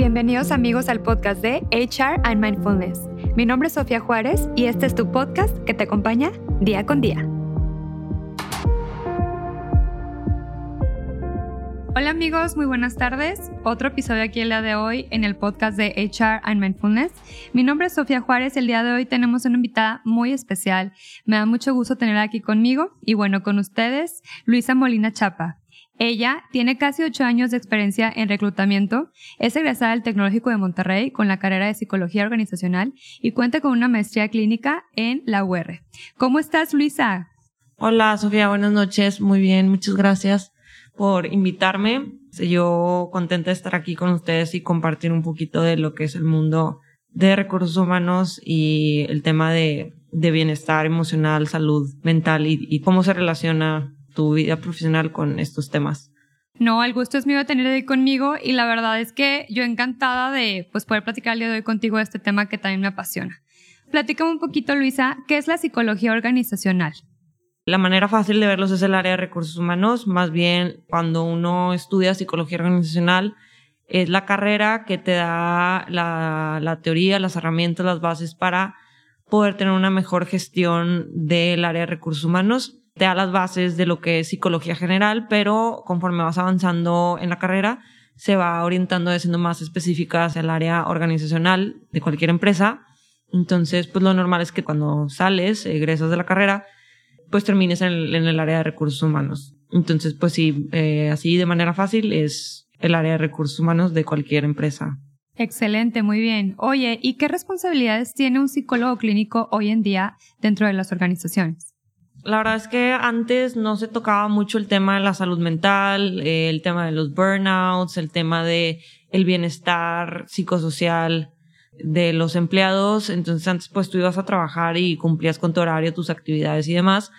Bienvenidos amigos al podcast de HR and Mindfulness. Mi nombre es Sofía Juárez y este es tu podcast que te acompaña día con día. Hola amigos, muy buenas tardes. Otro episodio aquí el día de hoy en el podcast de HR and Mindfulness. Mi nombre es Sofía Juárez. El día de hoy tenemos una invitada muy especial. Me da mucho gusto tenerla aquí conmigo y bueno, con ustedes, Luisa Molina Chapa. Ella tiene casi ocho años de experiencia en reclutamiento, es egresada del Tecnológico de Monterrey con la carrera de Psicología Organizacional y cuenta con una maestría clínica en la UR. ¿Cómo estás, Luisa? Hola, Sofía, buenas noches. Muy bien, muchas gracias por invitarme. Yo contenta de estar aquí con ustedes y compartir un poquito de lo que es el mundo de recursos humanos y el tema de, bienestar emocional, salud mental y cómo se relaciona tu vida profesional con estos temas. No, el gusto es mío de tener ahí conmigo y la verdad es que yo encantada de pues, poder platicar el día de hoy contigo de este tema que también me apasiona. Platícame un poquito, Luisa, ¿qué es la psicología organizacional? La manera fácil de verlos es el área de recursos humanos, más bien cuando uno estudia psicología organizacional, es la carrera que te da la, la teoría, las herramientas, las bases para poder tener una mejor gestión del área de recursos humanos te da las bases de lo que es psicología general, pero conforme vas avanzando en la carrera, se va orientando siendo más específica hacia el área organizacional de cualquier empresa. Entonces, pues lo normal es que cuando sales, egresas de la carrera, pues termines en el, área de recursos humanos. Entonces, pues sí, eh, así de manera fácil es el área de recursos humanos de cualquier empresa. Excelente, muy bien. Oye, ¿y qué responsabilidades tiene un psicólogo clínico hoy en día dentro de las organizaciones? La verdad es que antes no se tocaba mucho el tema de la salud mental, eh, el tema de los burnouts, el tema de el bienestar psicosocial de los empleados. Entonces antes pues tú ibas a trabajar y cumplías con tu horario, tus actividades y demás.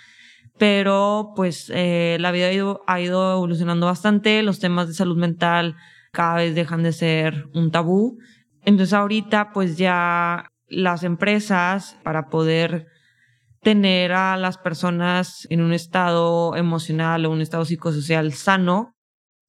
Pero pues eh, la vida ha ido, ha ido evolucionando bastante, los temas de salud mental cada vez dejan de ser un tabú. Entonces ahorita pues ya las empresas para poder tener a las personas en un estado emocional o un estado psicosocial sano.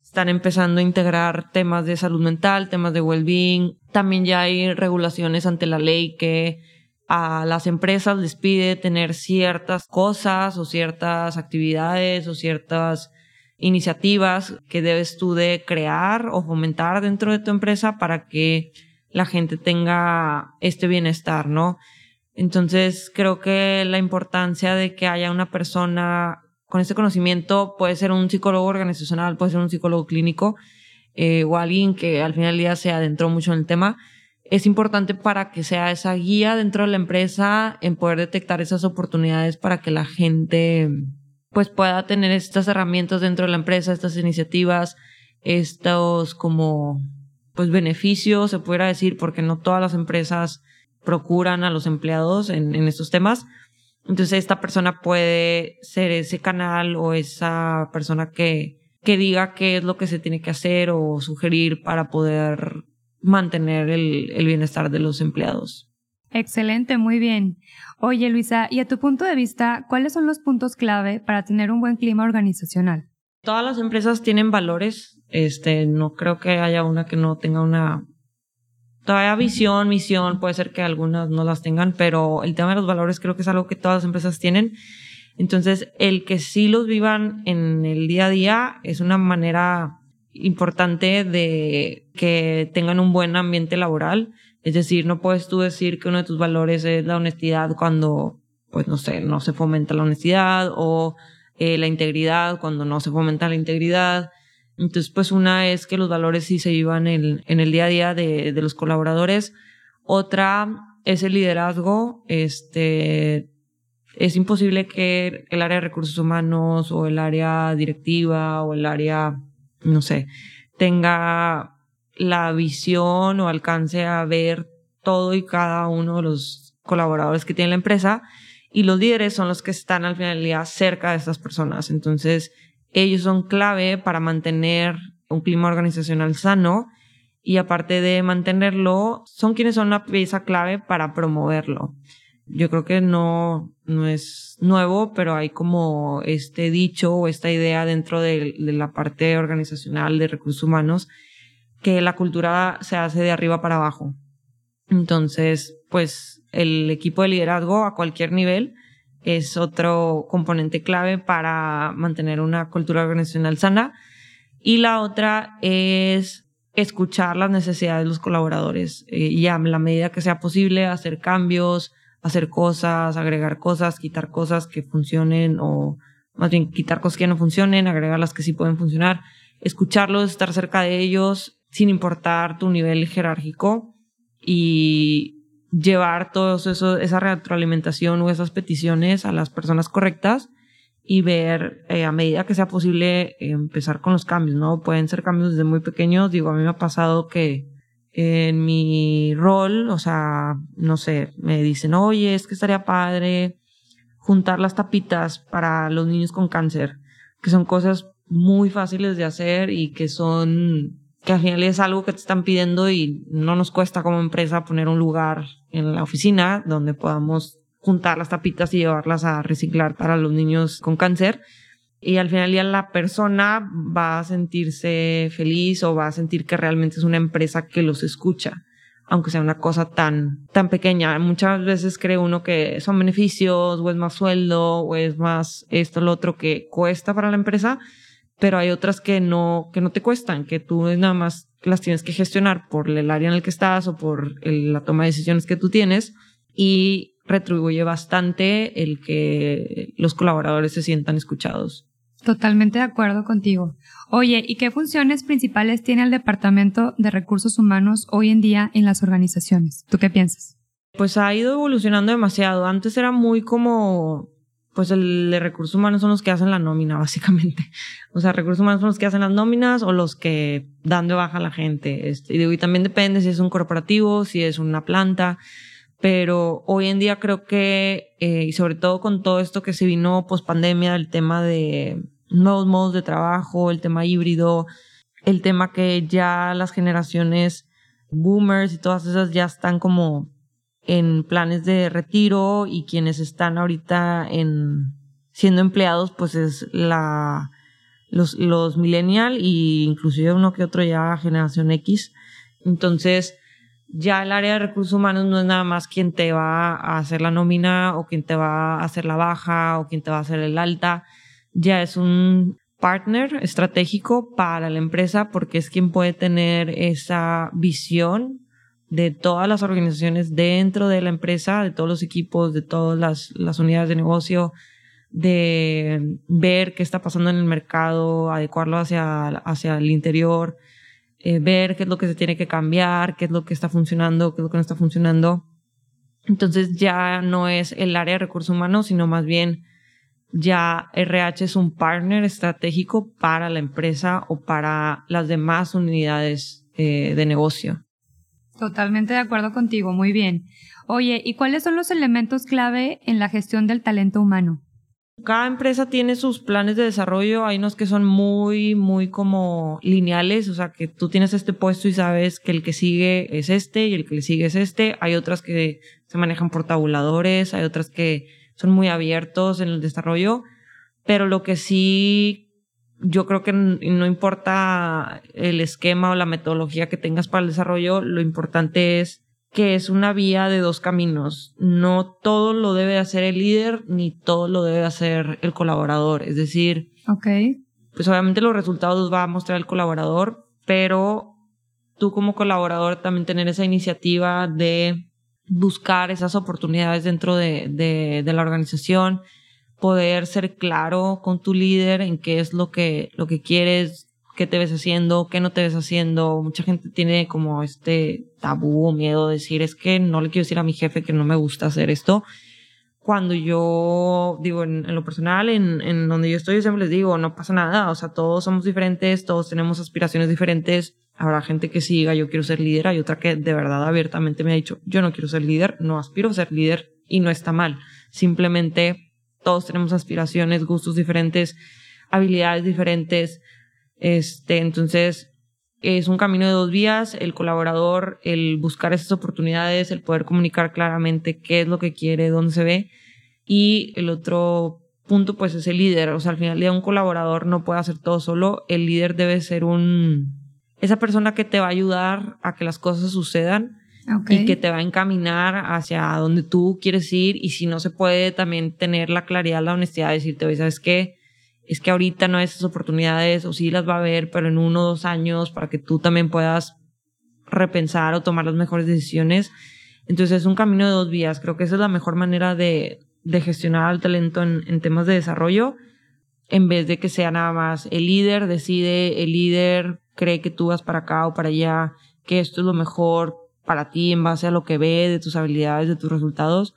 Están empezando a integrar temas de salud mental, temas de well-being. También ya hay regulaciones ante la ley que a las empresas les pide tener ciertas cosas o ciertas actividades o ciertas iniciativas que debes tú de crear o fomentar dentro de tu empresa para que la gente tenga este bienestar, ¿no? Entonces, creo que la importancia de que haya una persona con este conocimiento puede ser un psicólogo organizacional, puede ser un psicólogo clínico eh, o alguien que al final del día se adentró mucho en el tema. Es importante para que sea esa guía dentro de la empresa en poder detectar esas oportunidades para que la gente pues pueda tener estas herramientas dentro de la empresa, estas iniciativas, estos como pues beneficios, se pudiera decir, porque no todas las empresas procuran a los empleados en, en estos temas. Entonces esta persona puede ser ese canal o esa persona que, que diga qué es lo que se tiene que hacer o sugerir para poder mantener el, el bienestar de los empleados. Excelente, muy bien. Oye, Luisa, y a tu punto de vista, ¿cuáles son los puntos clave para tener un buen clima organizacional? Todas las empresas tienen valores. Este, no creo que haya una que no tenga una Todavía visión, misión, puede ser que algunas no las tengan, pero el tema de los valores creo que es algo que todas las empresas tienen. Entonces, el que sí los vivan en el día a día es una manera importante de que tengan un buen ambiente laboral. Es decir, no puedes tú decir que uno de tus valores es la honestidad cuando, pues no sé, no se fomenta la honestidad o eh, la integridad cuando no se fomenta la integridad. Entonces, pues una es que los valores sí se vivan en, el día a día de, de, los colaboradores. Otra es el liderazgo. Este, es imposible que el área de recursos humanos o el área directiva o el área, no sé, tenga la visión o alcance a ver todo y cada uno de los colaboradores que tiene la empresa y los líderes son los que están al final del día cerca de estas personas. Entonces, ellos son clave para mantener un clima organizacional sano y aparte de mantenerlo, son quienes son una pieza clave para promoverlo. Yo creo que no, no es nuevo, pero hay como este dicho o esta idea dentro de, de la parte organizacional de recursos humanos que la cultura se hace de arriba para abajo. Entonces, pues el equipo de liderazgo a cualquier nivel es otro componente clave para mantener una cultura organizacional sana. Y la otra es escuchar las necesidades de los colaboradores eh, y a la medida que sea posible hacer cambios, hacer cosas, agregar cosas, quitar cosas que funcionen o más bien quitar cosas que no funcionen, agregar las que sí pueden funcionar, escucharlos, estar cerca de ellos sin importar tu nivel jerárquico y llevar eso, esa retroalimentación o esas peticiones a las personas correctas y ver eh, a medida que sea posible empezar con los cambios, ¿no? Pueden ser cambios desde muy pequeños. Digo, a mí me ha pasado que en mi rol, o sea, no sé, me dicen, oye, es que estaría padre juntar las tapitas para los niños con cáncer, que son cosas muy fáciles de hacer y que son, que al final es algo que te están pidiendo y no nos cuesta como empresa poner un lugar en la oficina donde podamos juntar las tapitas y llevarlas a reciclar para los niños con cáncer. Y al final ya la persona va a sentirse feliz o va a sentir que realmente es una empresa que los escucha, aunque sea una cosa tan, tan pequeña. Muchas veces cree uno que son beneficios o es más sueldo o es más esto, lo otro que cuesta para la empresa, pero hay otras que no, que no te cuestan, que tú nada más las tienes que gestionar por el área en el que estás o por la toma de decisiones que tú tienes y retribuye bastante el que los colaboradores se sientan escuchados. Totalmente de acuerdo contigo. Oye, ¿y qué funciones principales tiene el Departamento de Recursos Humanos hoy en día en las organizaciones? ¿Tú qué piensas? Pues ha ido evolucionando demasiado. Antes era muy como, pues el de recursos humanos son los que hacen la nómina, básicamente. O sea, recursos humanos son los que hacen las nóminas o los que dan de baja a la gente. Este, y, digo, y también depende si es un corporativo, si es una planta pero hoy en día creo que, eh, y sobre todo con todo esto que se vino post pandemia, el tema de nuevos modos de trabajo, el tema híbrido, el tema que ya las generaciones boomers y todas esas ya están como en planes de retiro y quienes están ahorita en siendo empleados pues es la los, los millennial y inclusive uno que otro ya generación X. Entonces, ya el área de recursos humanos no es nada más quien te va a hacer la nómina o quien te va a hacer la baja o quien te va a hacer el alta. Ya es un partner estratégico para la empresa porque es quien puede tener esa visión de todas las organizaciones dentro de la empresa, de todos los equipos, de todas las, las unidades de negocio, de ver qué está pasando en el mercado, adecuarlo hacia, hacia el interior, eh, ver qué es lo que se tiene que cambiar, qué es lo que está funcionando, qué es lo que no está funcionando. Entonces ya no es el área de recursos humanos, sino más bien ya RH es un partner estratégico para la empresa o para las demás unidades eh, de negocio. Totalmente de acuerdo contigo, muy bien. Oye, ¿y cuáles son los elementos clave en la gestión del talento humano? Cada empresa tiene sus planes de desarrollo. Hay unos que son muy, muy como lineales, o sea, que tú tienes este puesto y sabes que el que sigue es este y el que le sigue es este. Hay otras que se manejan por tabuladores, hay otras que son muy abiertos en el desarrollo, pero lo que sí yo creo que no importa el esquema o la metodología que tengas para el desarrollo, lo importante es que es una vía de dos caminos. No todo lo debe hacer el líder, ni todo lo debe hacer el colaborador. Es decir, okay. pues obviamente los resultados los va a mostrar el colaborador, pero tú como colaborador también tener esa iniciativa de buscar esas oportunidades dentro de, de, de la organización, poder ser claro con tu líder en qué es lo que, lo que quieres, qué te ves haciendo, qué no te ves haciendo. Mucha gente tiene como este tabú o miedo de decir, es que no le quiero decir a mi jefe que no me gusta hacer esto. Cuando yo digo en, lo personal, en, en, donde yo estoy, yo siempre les digo, no pasa nada, o sea, todos somos diferentes, todos tenemos aspiraciones diferentes. Habrá gente que siga, yo quiero ser líder, hay otra que de verdad abiertamente me ha dicho, yo no quiero ser líder, no aspiro a ser líder y no está mal. Simplemente todos tenemos aspiraciones, gustos diferentes, habilidades diferentes, este, entonces, es un camino de dos vías, el colaborador, el buscar esas oportunidades, el poder comunicar claramente qué es lo que quiere, dónde se ve. Y el otro punto, pues, es el líder. O sea, al final día un colaborador no puede hacer todo solo. El líder debe ser un esa persona que te va a ayudar a que las cosas sucedan y que te va a encaminar hacia donde tú quieres ir y si no se puede también tener la claridad, la honestidad de decirte, oye, ¿sabes qué? Es que ahorita no hay esas oportunidades o sí las va a haber, pero en uno o dos años para que tú también puedas repensar o tomar las mejores decisiones. Entonces es un camino de dos vías. Creo que esa es la mejor manera de, de gestionar el talento en, en temas de desarrollo, en vez de que sea nada más el líder decide, el líder cree que tú vas para acá o para allá, que esto es lo mejor para ti en base a lo que ve, de tus habilidades, de tus resultados,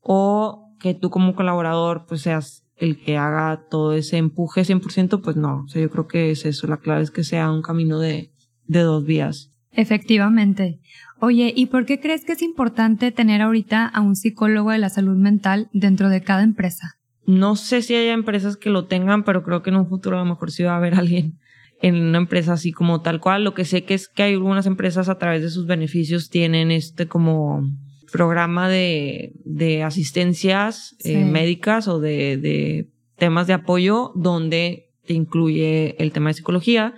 o que tú como colaborador pues seas el que haga todo ese empuje 100%, pues no. O sea, yo creo que es eso. La clave es que sea un camino de, de dos vías. Efectivamente. Oye, ¿y por qué crees que es importante tener ahorita a un psicólogo de la salud mental dentro de cada empresa? No sé si haya empresas que lo tengan, pero creo que en un futuro a lo mejor sí va a haber alguien en una empresa así como tal cual. Lo que sé que es que hay algunas empresas a través de sus beneficios tienen este como programa de, de asistencias eh, médicas o de, de temas de apoyo donde te incluye el tema de psicología,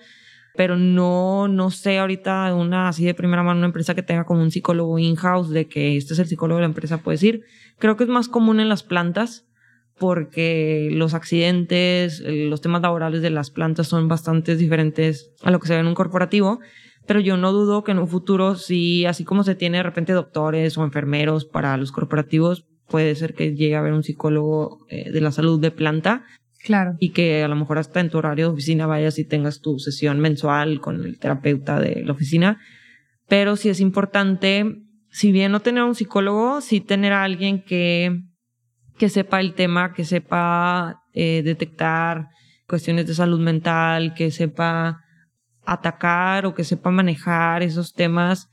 pero no, no sé ahorita una así de primera mano una empresa que tenga como un psicólogo in-house de que este es el psicólogo de la empresa, puedes ir. Creo que es más común en las plantas porque los accidentes, los temas laborales de las plantas son bastante diferentes a lo que se ve en un corporativo, pero yo no dudo que en un futuro, si así como se tiene de repente doctores o enfermeros para los corporativos, puede ser que llegue a haber un psicólogo eh, de la salud de planta. Claro. Y que a lo mejor hasta en tu horario de oficina vayas y tengas tu sesión mensual con el terapeuta de la oficina. Pero sí es importante, si bien no tener un psicólogo, sí tener a alguien que que sepa el tema, que sepa eh, detectar cuestiones de salud mental, que sepa atacar o que sepa manejar esos temas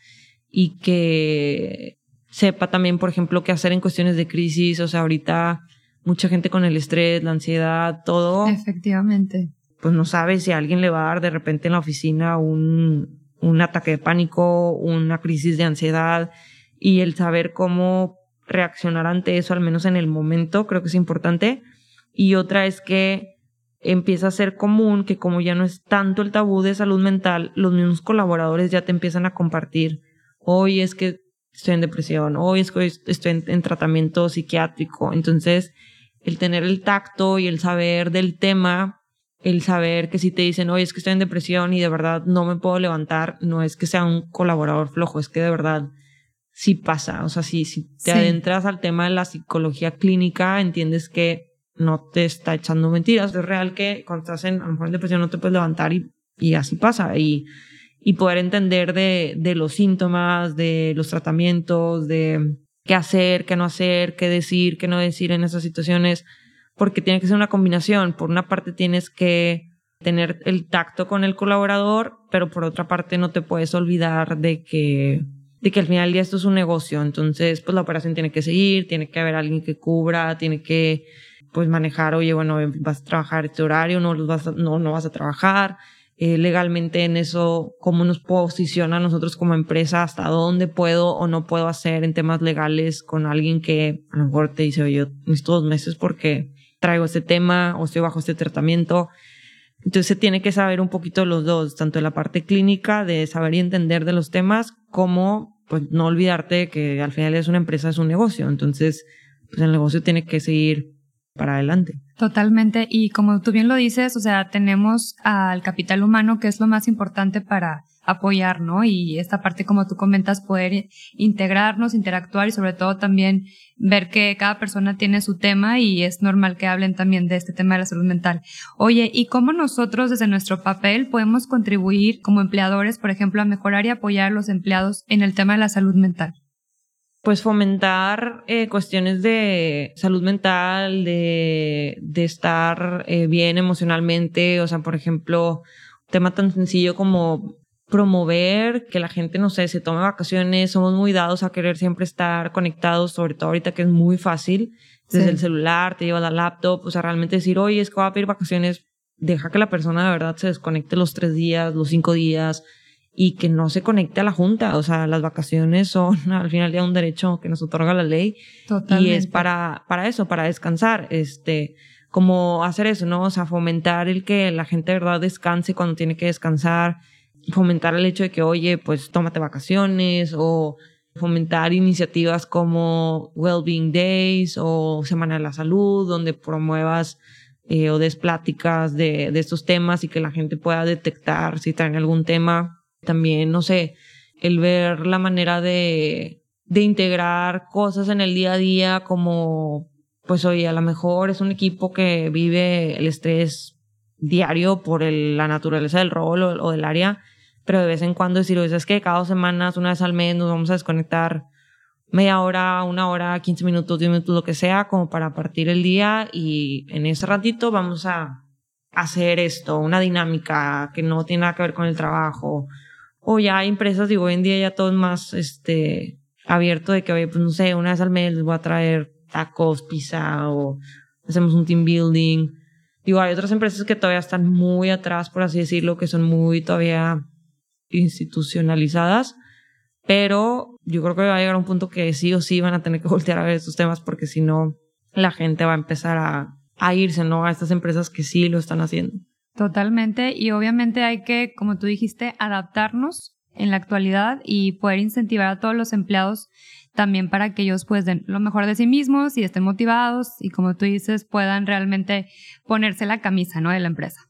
y que sepa también, por ejemplo, qué hacer en cuestiones de crisis. O sea, ahorita mucha gente con el estrés, la ansiedad, todo. Efectivamente. Pues no sabe si a alguien le va a dar de repente en la oficina un, un ataque de pánico, una crisis de ansiedad y el saber cómo reaccionar ante eso, al menos en el momento, creo que es importante. Y otra es que empieza a ser común que como ya no es tanto el tabú de salud mental, los mismos colaboradores ya te empiezan a compartir, hoy es que estoy en depresión, hoy es que estoy en, tratamiento psiquiátrico. Entonces, el tener el tacto y el saber del tema, el saber que si te dicen, hoy es que estoy en depresión y de verdad no me puedo levantar, no es que sea un colaborador flojo, es que de verdad sí pasa. O sea, si, si te adentras al tema de la psicología clínica, entiendes que no te está echando mentiras. Es real que cuando estás en, a lo mejor en depresión no te puedes levantar y, y así pasa. Y, y poder entender de, de los síntomas, de los tratamientos, de qué hacer, qué no hacer, qué decir, qué no decir en esas situaciones, porque tiene que ser una combinación. Por una parte tienes que tener el tacto con el colaborador, pero por otra parte no te puedes olvidar de que de que al final del día esto es un negocio, entonces pues la operación tiene que seguir, tiene que haber alguien que cubra, tiene que pues manejar, oye, bueno, vas a trabajar este horario, no, los vas a, no, no vas a trabajar, eh, legalmente en eso, cómo nos posiciona a nosotros como empresa, hasta dónde puedo o no puedo hacer en temas legales con alguien que a lo mejor te dice, oye, yo necesito dos meses porque traigo este tema o estoy bajo este tratamiento. Entonces se tiene que saber un poquito los dos, tanto de la parte clínica, de saber y entender de los temas, como pues no olvidarte que al final es una empresa, es un negocio. Entonces, pues el negocio tiene que seguir para adelante. Totalmente. Y como tú bien lo dices, o sea, tenemos al capital humano, que es lo más importante para apoyar, ¿no? Y esta parte, como tú comentas, poder integrarnos, interactuar y sobre todo también ver que cada persona tiene su tema y es normal que hablen también de este tema de la salud mental. Oye, ¿y cómo nosotros desde nuestro papel podemos contribuir como empleadores, por ejemplo, a mejorar y apoyar a los empleados en el tema de la salud mental? Pues fomentar eh, cuestiones de salud mental, de, de estar eh, bien emocionalmente, o sea, por ejemplo, tema tan sencillo como promover que la gente, no sé, se tome vacaciones. Somos muy dados a querer siempre estar conectados, sobre todo ahorita que es muy fácil. Desde el celular, te lleva la laptop, o sea, realmente decir, oye, es que voy a pedir vacaciones, deja que la persona de verdad se desconecte los tres días, los cinco días y que no se conecte a la junta. O sea, las vacaciones son al final ya un derecho que nos otorga la ley. Y es para, para eso, para descansar. Este, como hacer eso, ¿no? O sea, fomentar el que la gente de verdad descanse cuando tiene que descansar, fomentar el hecho de que, oye, pues tómate vacaciones o fomentar iniciativas como Wellbeing Days o Semana de la Salud, donde promuevas eh, o des pláticas de, estos temas y que la gente pueda detectar si traen algún tema. También, no sé, el ver la manera de, de integrar cosas en el día a día como, pues oye, a lo mejor es un equipo que vive el estrés diario por el, la naturaleza del rol o del área pero de vez en cuando decir, es que cada dos semanas, una vez al mes, nos vamos a desconectar media hora, una hora, 15 minutos, 10 minutos, lo que sea, como para partir el día y en ese ratito vamos a hacer esto, una dinámica que no tiene nada que ver con el trabajo. O ya hay empresas, digo, hoy en día ya todo es más este, abierto de que, oye, pues no sé, una vez al mes les voy a traer tacos, pizza o hacemos un team building. Digo, hay otras empresas que todavía están muy atrás, por así decirlo, que son muy todavía institucionalizadas, pero yo creo que va a llegar a un punto que sí o sí van a tener que voltear a ver estos temas porque si no, la gente va a empezar a, a irse, ¿no? A estas empresas que sí lo están haciendo. Totalmente, y obviamente hay que, como tú dijiste, adaptarnos en la actualidad y poder incentivar a todos los empleados también para que ellos pues den lo mejor de sí mismos y estén motivados y como tú dices puedan realmente ponerse la camisa, ¿no? De la empresa.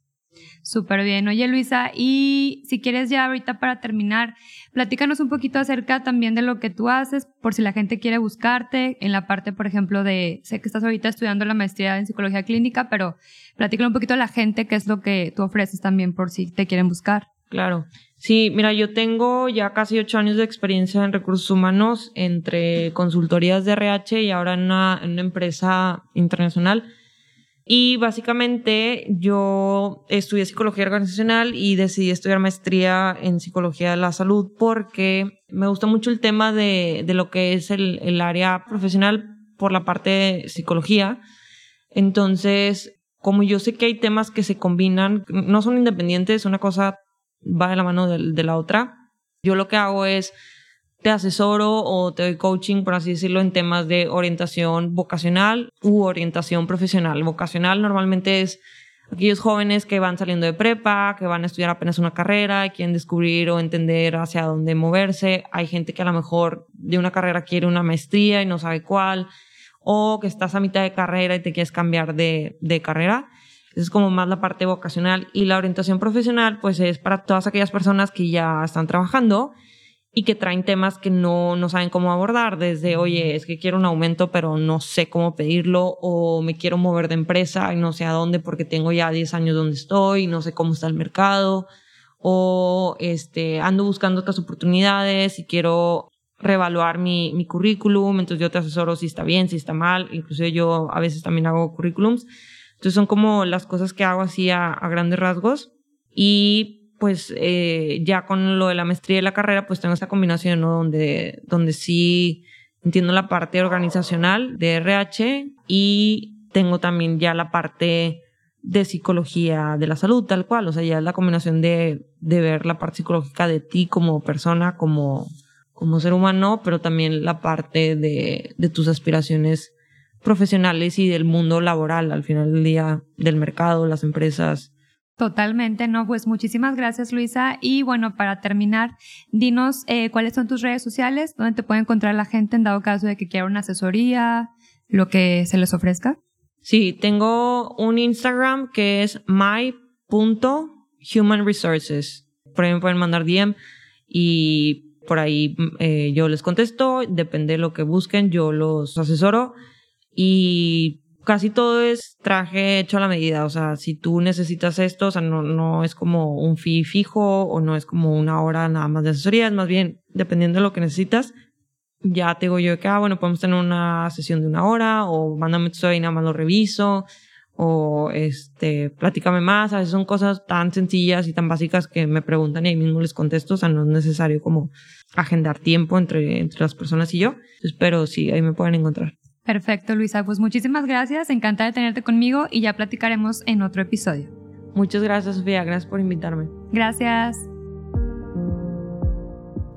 Súper bien. Oye, Luisa, y si quieres ya ahorita para terminar, platícanos un poquito acerca también de lo que tú haces, por si la gente quiere buscarte, en la parte, por ejemplo, de, sé que estás ahorita estudiando la maestría en psicología clínica, pero platícale un poquito a la gente qué es lo que tú ofreces también por si te quieren buscar. Claro. Sí, mira, yo tengo ya casi ocho años de experiencia en recursos humanos entre consultorías de RH y ahora en una, en una empresa internacional y básicamente yo estudié psicología organizacional y decidí estudiar maestría en psicología de la salud porque me gusta mucho el tema de, de lo que es el, el área profesional por la parte de psicología. Entonces, como yo sé que hay temas que se combinan, no son independientes, una cosa va de la mano de, de la otra. Yo lo que hago es te asesoro o te doy coaching, por así decirlo, en temas de orientación vocacional u orientación profesional. Vocacional normalmente es aquellos jóvenes que van saliendo de prepa, que van a estudiar apenas una carrera y quieren descubrir o entender hacia dónde moverse. Hay gente que a lo mejor de una carrera quiere una maestría y no sabe cuál, o que estás a mitad de carrera y te quieres cambiar de, de carrera. es como más la parte vocacional. Y la orientación profesional, pues es para todas aquellas personas que ya están trabajando y que traen temas que no, no saben cómo abordar, desde, oye, es que quiero un aumento, pero no sé cómo pedirlo, o me quiero mover de empresa y no sé a dónde porque tengo ya 10 años donde estoy, no sé cómo está el mercado, o este, ando buscando otras oportunidades y quiero reevaluar mi, mi currículum, entonces yo te asesoro si está bien, si está mal, inclusive yo a veces también hago currículums, entonces son como las cosas que hago así a, a grandes rasgos y pues eh, ya con lo de la maestría y la carrera, pues tengo esta combinación, ¿no? Donde, donde sí entiendo la parte organizacional de RH y tengo también ya la parte de psicología de la salud, tal cual. O sea, ya es la combinación de, de ver la parte psicológica de ti como persona, como, como ser humano, pero también la parte de, de tus aspiraciones profesionales y del mundo laboral, al final del día, del mercado, las empresas, Totalmente, no, pues muchísimas gracias Luisa. Y bueno, para terminar, dinos eh, cuáles son tus redes sociales, dónde te puede encontrar la gente en dado caso de que quiera una asesoría, lo que se les ofrezca. Sí, tengo un Instagram que es my.humanresources. Por ahí me pueden mandar DM y por ahí eh, yo les contesto, depende de lo que busquen, yo los asesoro. Y casi todo es traje hecho a la medida. O sea, si tú necesitas esto, o sea, no, no es como un fee fijo o no es como una hora nada más de asesoría, es más bien dependiendo de lo que necesitas. Ya te digo yo que, ah, bueno, podemos tener una sesión de una hora o mándame tu y nada más lo reviso o este, platícame más. A veces son cosas tan sencillas y tan básicas que me preguntan y ahí mismo les contesto. O sea, no es necesario como agendar tiempo entre, entre las personas y yo. Pero sí, ahí me pueden encontrar. Perfecto, Luisa. Pues muchísimas gracias. Encantada de tenerte conmigo y ya platicaremos en otro episodio. Muchas gracias, Sofía. Gracias por invitarme. Gracias.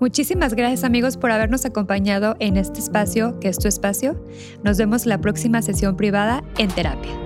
Muchísimas gracias amigos por habernos acompañado en este espacio que es tu espacio. Nos vemos la próxima sesión privada en terapia.